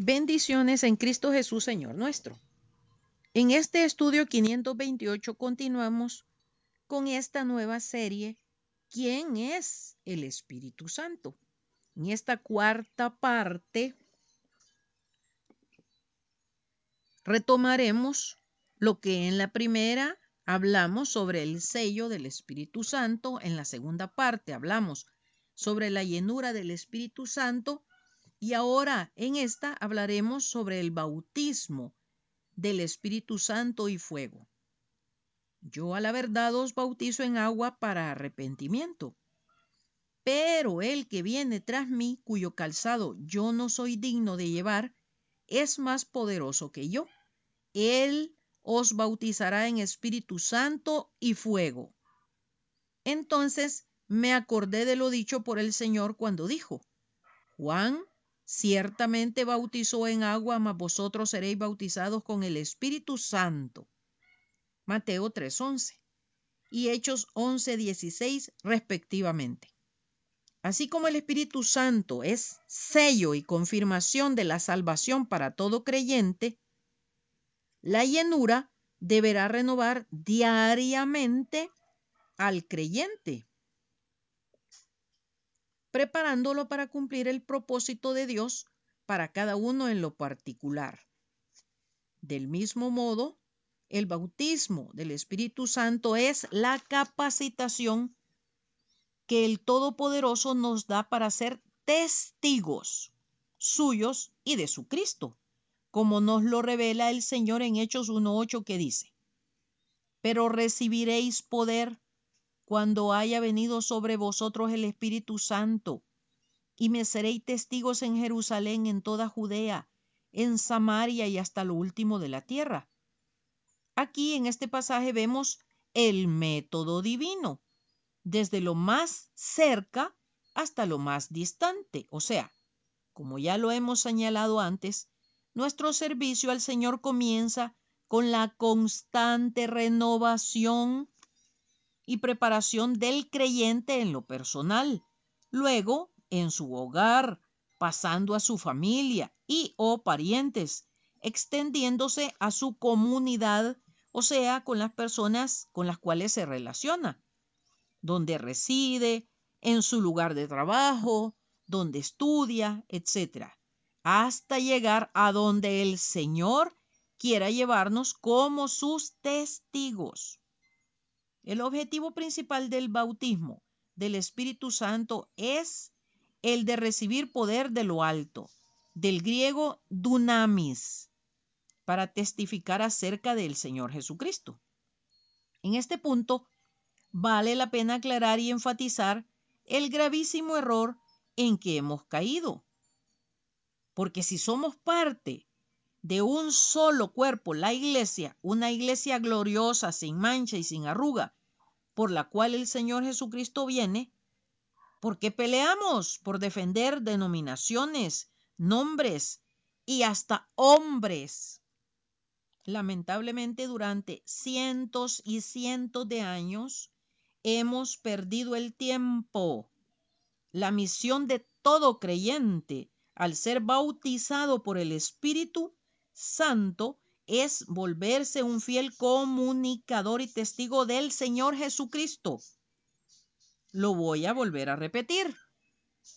Bendiciones en Cristo Jesús, Señor nuestro. En este estudio 528 continuamos con esta nueva serie, ¿quién es el Espíritu Santo? En esta cuarta parte retomaremos lo que en la primera hablamos sobre el sello del Espíritu Santo, en la segunda parte hablamos sobre la llenura del Espíritu Santo y ahora en esta hablaremos sobre el bautismo del Espíritu Santo y fuego. Yo a la verdad os bautizo en agua para arrepentimiento. Pero el que viene tras mí, cuyo calzado yo no soy digno de llevar, es más poderoso que yo. Él os bautizará en Espíritu Santo y fuego. Entonces me acordé de lo dicho por el Señor cuando dijo, Juan ciertamente bautizó en agua, mas vosotros seréis bautizados con el Espíritu Santo. Mateo 3:11 y Hechos 11:16 respectivamente. Así como el Espíritu Santo es sello y confirmación de la salvación para todo creyente, la llenura deberá renovar diariamente al creyente preparándolo para cumplir el propósito de Dios para cada uno en lo particular. Del mismo modo, el bautismo del Espíritu Santo es la capacitación que el Todopoderoso nos da para ser testigos suyos y de su Cristo, como nos lo revela el Señor en Hechos 1.8 que dice, pero recibiréis poder cuando haya venido sobre vosotros el Espíritu Santo, y me seréis testigos en Jerusalén, en toda Judea, en Samaria y hasta lo último de la tierra. Aquí en este pasaje vemos el método divino, desde lo más cerca hasta lo más distante. O sea, como ya lo hemos señalado antes, nuestro servicio al Señor comienza con la constante renovación y preparación del creyente en lo personal, luego en su hogar, pasando a su familia y o parientes, extendiéndose a su comunidad, o sea, con las personas con las cuales se relaciona, donde reside, en su lugar de trabajo, donde estudia, etc., hasta llegar a donde el Señor quiera llevarnos como sus testigos. El objetivo principal del bautismo del Espíritu Santo es el de recibir poder de lo alto, del griego dunamis, para testificar acerca del Señor Jesucristo. En este punto, vale la pena aclarar y enfatizar el gravísimo error en que hemos caído. Porque si somos parte de un solo cuerpo, la iglesia, una iglesia gloriosa, sin mancha y sin arruga, por la cual el Señor Jesucristo viene, porque peleamos por defender denominaciones, nombres y hasta hombres. Lamentablemente durante cientos y cientos de años hemos perdido el tiempo. La misión de todo creyente al ser bautizado por el Espíritu Santo es volverse un fiel comunicador y testigo del Señor Jesucristo. Lo voy a volver a repetir.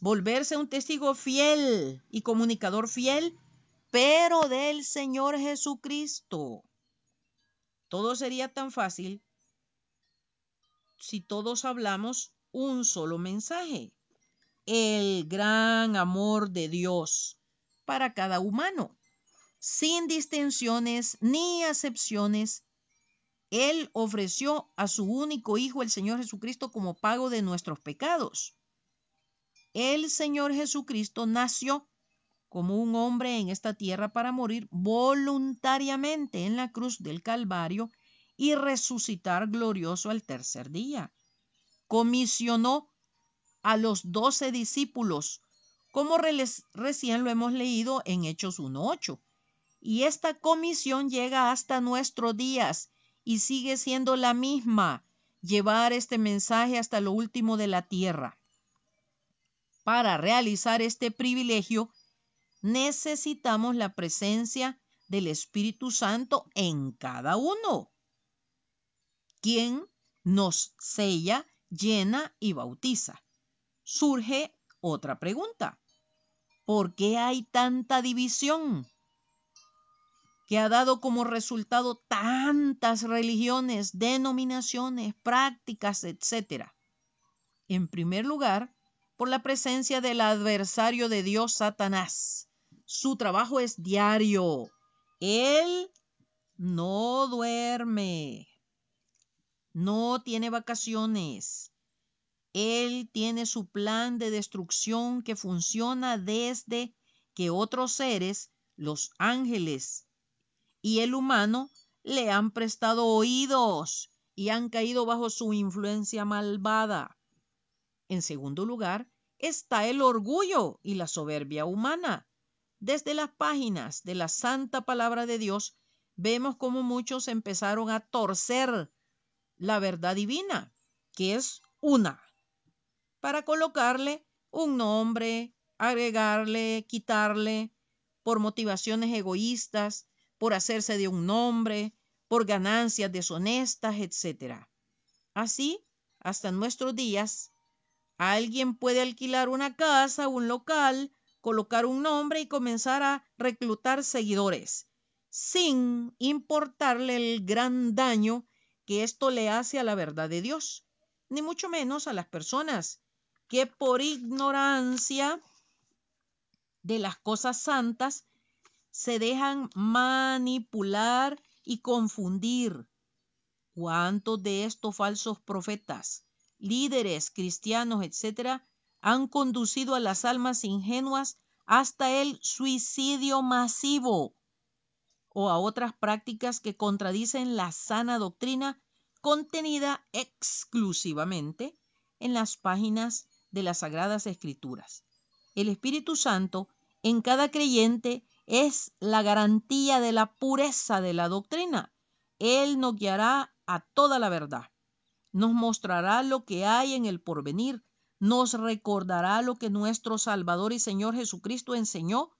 Volverse un testigo fiel y comunicador fiel, pero del Señor Jesucristo. Todo sería tan fácil si todos hablamos un solo mensaje. El gran amor de Dios para cada humano sin distinciones ni acepciones, Él ofreció a su único Hijo, el Señor Jesucristo, como pago de nuestros pecados. El Señor Jesucristo nació como un hombre en esta tierra para morir voluntariamente en la cruz del Calvario y resucitar glorioso al tercer día. Comisionó a los doce discípulos, como recién lo hemos leído en Hechos 1.8 y esta comisión llega hasta nuestros días y sigue siendo la misma, llevar este mensaje hasta lo último de la tierra. Para realizar este privilegio, necesitamos la presencia del Espíritu Santo en cada uno, quien nos sella, llena y bautiza. Surge otra pregunta. ¿Por qué hay tanta división? Que ha dado como resultado tantas religiones, denominaciones, prácticas, etc. En primer lugar, por la presencia del adversario de Dios, Satanás. Su trabajo es diario. Él no duerme. No tiene vacaciones. Él tiene su plan de destrucción que funciona desde que otros seres, los ángeles y el humano, le han prestado oídos y han caído bajo su influencia malvada. En segundo lugar, está el orgullo y la soberbia humana. Desde las páginas de la Santa Palabra de Dios vemos cómo muchos empezaron a torcer la verdad divina, que es una, para colocarle un nombre, agregarle, quitarle, por motivaciones egoístas, por hacerse de un nombre, por ganancias deshonestas, etc. Así, hasta nuestros días, alguien puede alquilar una casa, un local, colocar un nombre y comenzar a reclutar seguidores, sin importarle el gran daño que esto le hace a la verdad de Dios, ni mucho menos a las personas que por ignorancia de las cosas santas se dejan manipular y confundir. ¿Cuántos de estos falsos profetas, líderes cristianos, etcétera, han conducido a las almas ingenuas hasta el suicidio masivo o a otras prácticas que contradicen la sana doctrina contenida exclusivamente en las páginas de las Sagradas Escrituras? El Espíritu Santo en cada creyente es la garantía de la pureza de la doctrina. Él nos guiará a toda la verdad. Nos mostrará lo que hay en el porvenir. Nos recordará lo que nuestro Salvador y Señor Jesucristo enseñó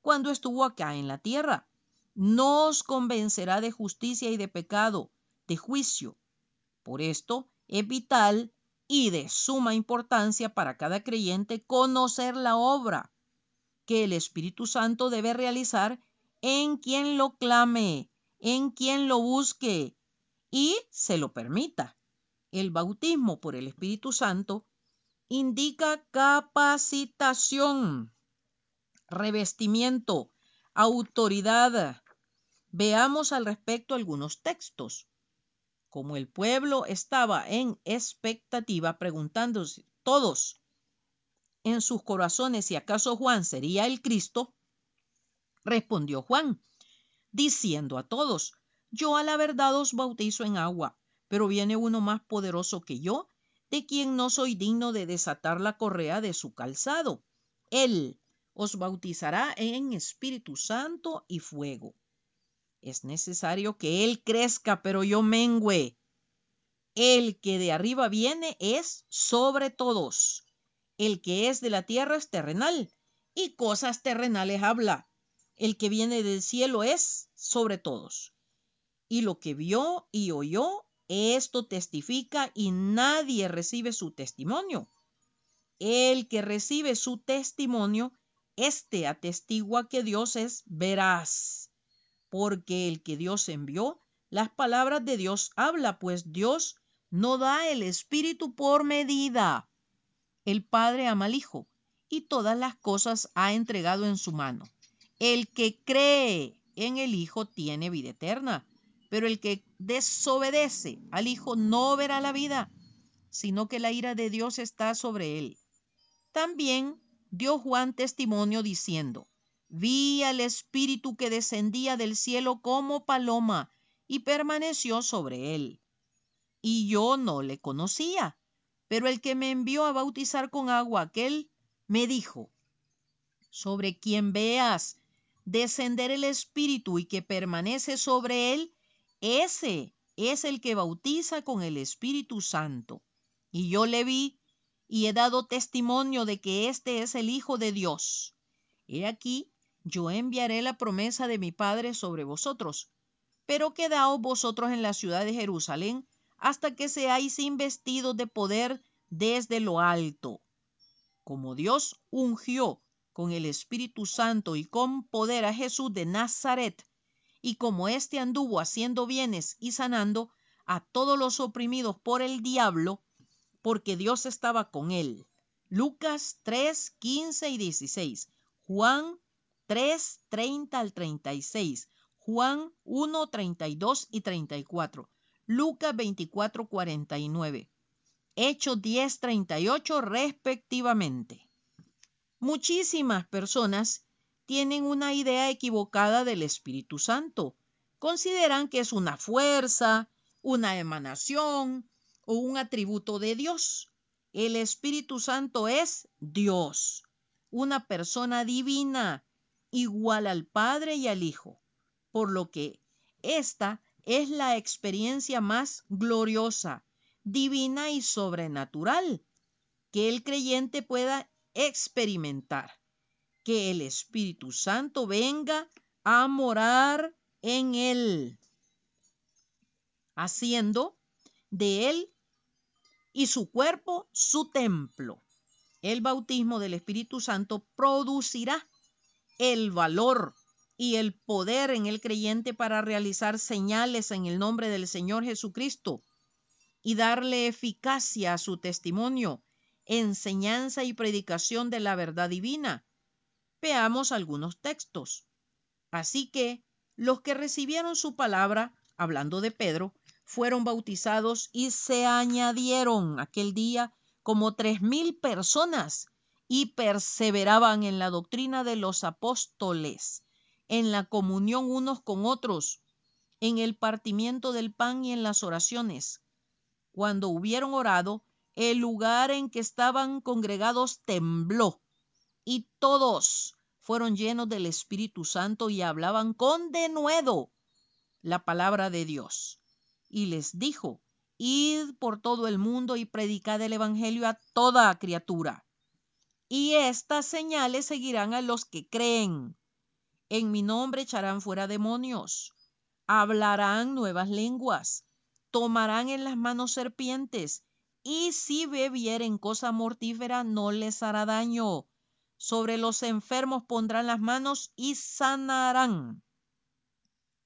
cuando estuvo acá en la tierra. Nos convencerá de justicia y de pecado, de juicio. Por esto es vital y de suma importancia para cada creyente conocer la obra que el Espíritu Santo debe realizar en quien lo clame, en quien lo busque y se lo permita. El bautismo por el Espíritu Santo indica capacitación, revestimiento, autoridad. Veamos al respecto algunos textos. Como el pueblo estaba en expectativa preguntándose todos en sus corazones si acaso Juan sería el Cristo, respondió Juan, diciendo a todos, yo a la verdad os bautizo en agua, pero viene uno más poderoso que yo, de quien no soy digno de desatar la correa de su calzado. Él os bautizará en Espíritu Santo y fuego. Es necesario que Él crezca, pero yo mengüe. El que de arriba viene es sobre todos el que es de la tierra es terrenal y cosas terrenales habla. El que viene del cielo es sobre todos. Y lo que vio y oyó, esto testifica y nadie recibe su testimonio. El que recibe su testimonio, éste atestigua que Dios es veraz, porque el que Dios envió, las palabras de Dios habla, pues Dios no da el Espíritu por medida. El Padre ama al Hijo y todas las cosas ha entregado en su mano. El que cree en el Hijo tiene vida eterna, pero el que desobedece al Hijo no verá la vida, sino que la ira de Dios está sobre él. También dio Juan testimonio diciendo, vi al Espíritu que descendía del cielo como paloma y permaneció sobre él. Y yo no le conocía pero el que me envió a bautizar con agua, aquel me dijo, sobre quien veas descender el Espíritu y que permanece sobre él, ese es el que bautiza con el Espíritu Santo. Y yo le vi y he dado testimonio de que este es el Hijo de Dios. He aquí, yo enviaré la promesa de mi Padre sobre vosotros, pero quedaos vosotros en la ciudad de Jerusalén hasta que seáis investidos de poder desde lo alto. Como Dios ungió con el Espíritu Santo y con poder a Jesús de Nazaret, y como éste anduvo haciendo bienes y sanando a todos los oprimidos por el diablo, porque Dios estaba con él. Lucas 3, 15 y 16. Juan 3, 30 al 36. Juan 1, 32 y 34. Lucas 24, 49. Hechos 10, 38 respectivamente. Muchísimas personas tienen una idea equivocada del Espíritu Santo. Consideran que es una fuerza, una emanación o un atributo de Dios. El Espíritu Santo es Dios, una persona divina, igual al Padre y al Hijo, por lo que esta es la experiencia más gloriosa, divina y sobrenatural que el creyente pueda experimentar que el Espíritu Santo venga a morar en él, haciendo de él y su cuerpo su templo. El bautismo del Espíritu Santo producirá el valor y el poder en el creyente para realizar señales en el nombre del Señor Jesucristo y darle eficacia a su testimonio, enseñanza y predicación de la verdad divina Veamos algunos textos. Así que los que recibieron su palabra, hablando de Pedro, fueron bautizados y se añadieron aquel día como tres mil personas y perseveraban en la doctrina de los apóstoles, en la comunión unos con otros, en el partimiento del pan y en las oraciones. Cuando hubieron orado, el lugar en que estaban congregados tembló y todos fueron llenos del Espíritu Santo y hablaban con denuedo la palabra de Dios. Y les dijo, id por todo el mundo y predicad el Evangelio a toda criatura. Y estas señales seguirán a los que creen. En mi nombre echarán fuera demonios, hablarán nuevas lenguas, tomarán en las manos serpientes, y si bebieren cosa mortífera no les hará daño sobre los enfermos pondrán las manos y sanarán.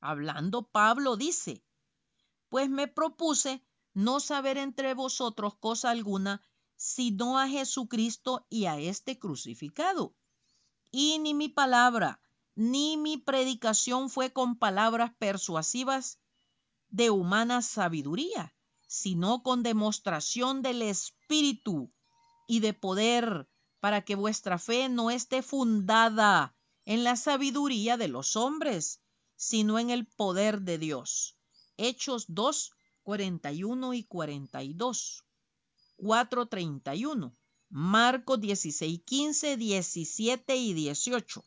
Hablando Pablo dice, pues me propuse no saber entre vosotros cosa alguna, sino a Jesucristo y a este crucificado. Y ni mi palabra, ni mi predicación fue con palabras persuasivas de humana sabiduría, sino con demostración del Espíritu y de poder, para que vuestra fe no esté fundada en la sabiduría de los hombres, sino en el poder de Dios. Hechos 2, 41 y 42. 4.31. Marcos 16, 15, 17 y 18.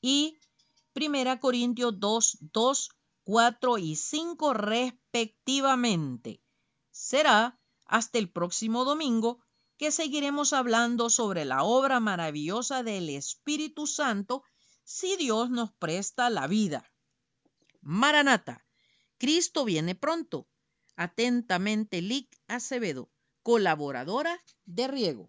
Y 1 Corintios 2, 2, 4 y 5 respectivamente. Será hasta el próximo domingo que seguiremos hablando sobre la obra maravillosa del Espíritu Santo si Dios nos presta la vida. Maranata, Cristo viene pronto. Atentamente, Lic Acevedo, colaboradora de Riego.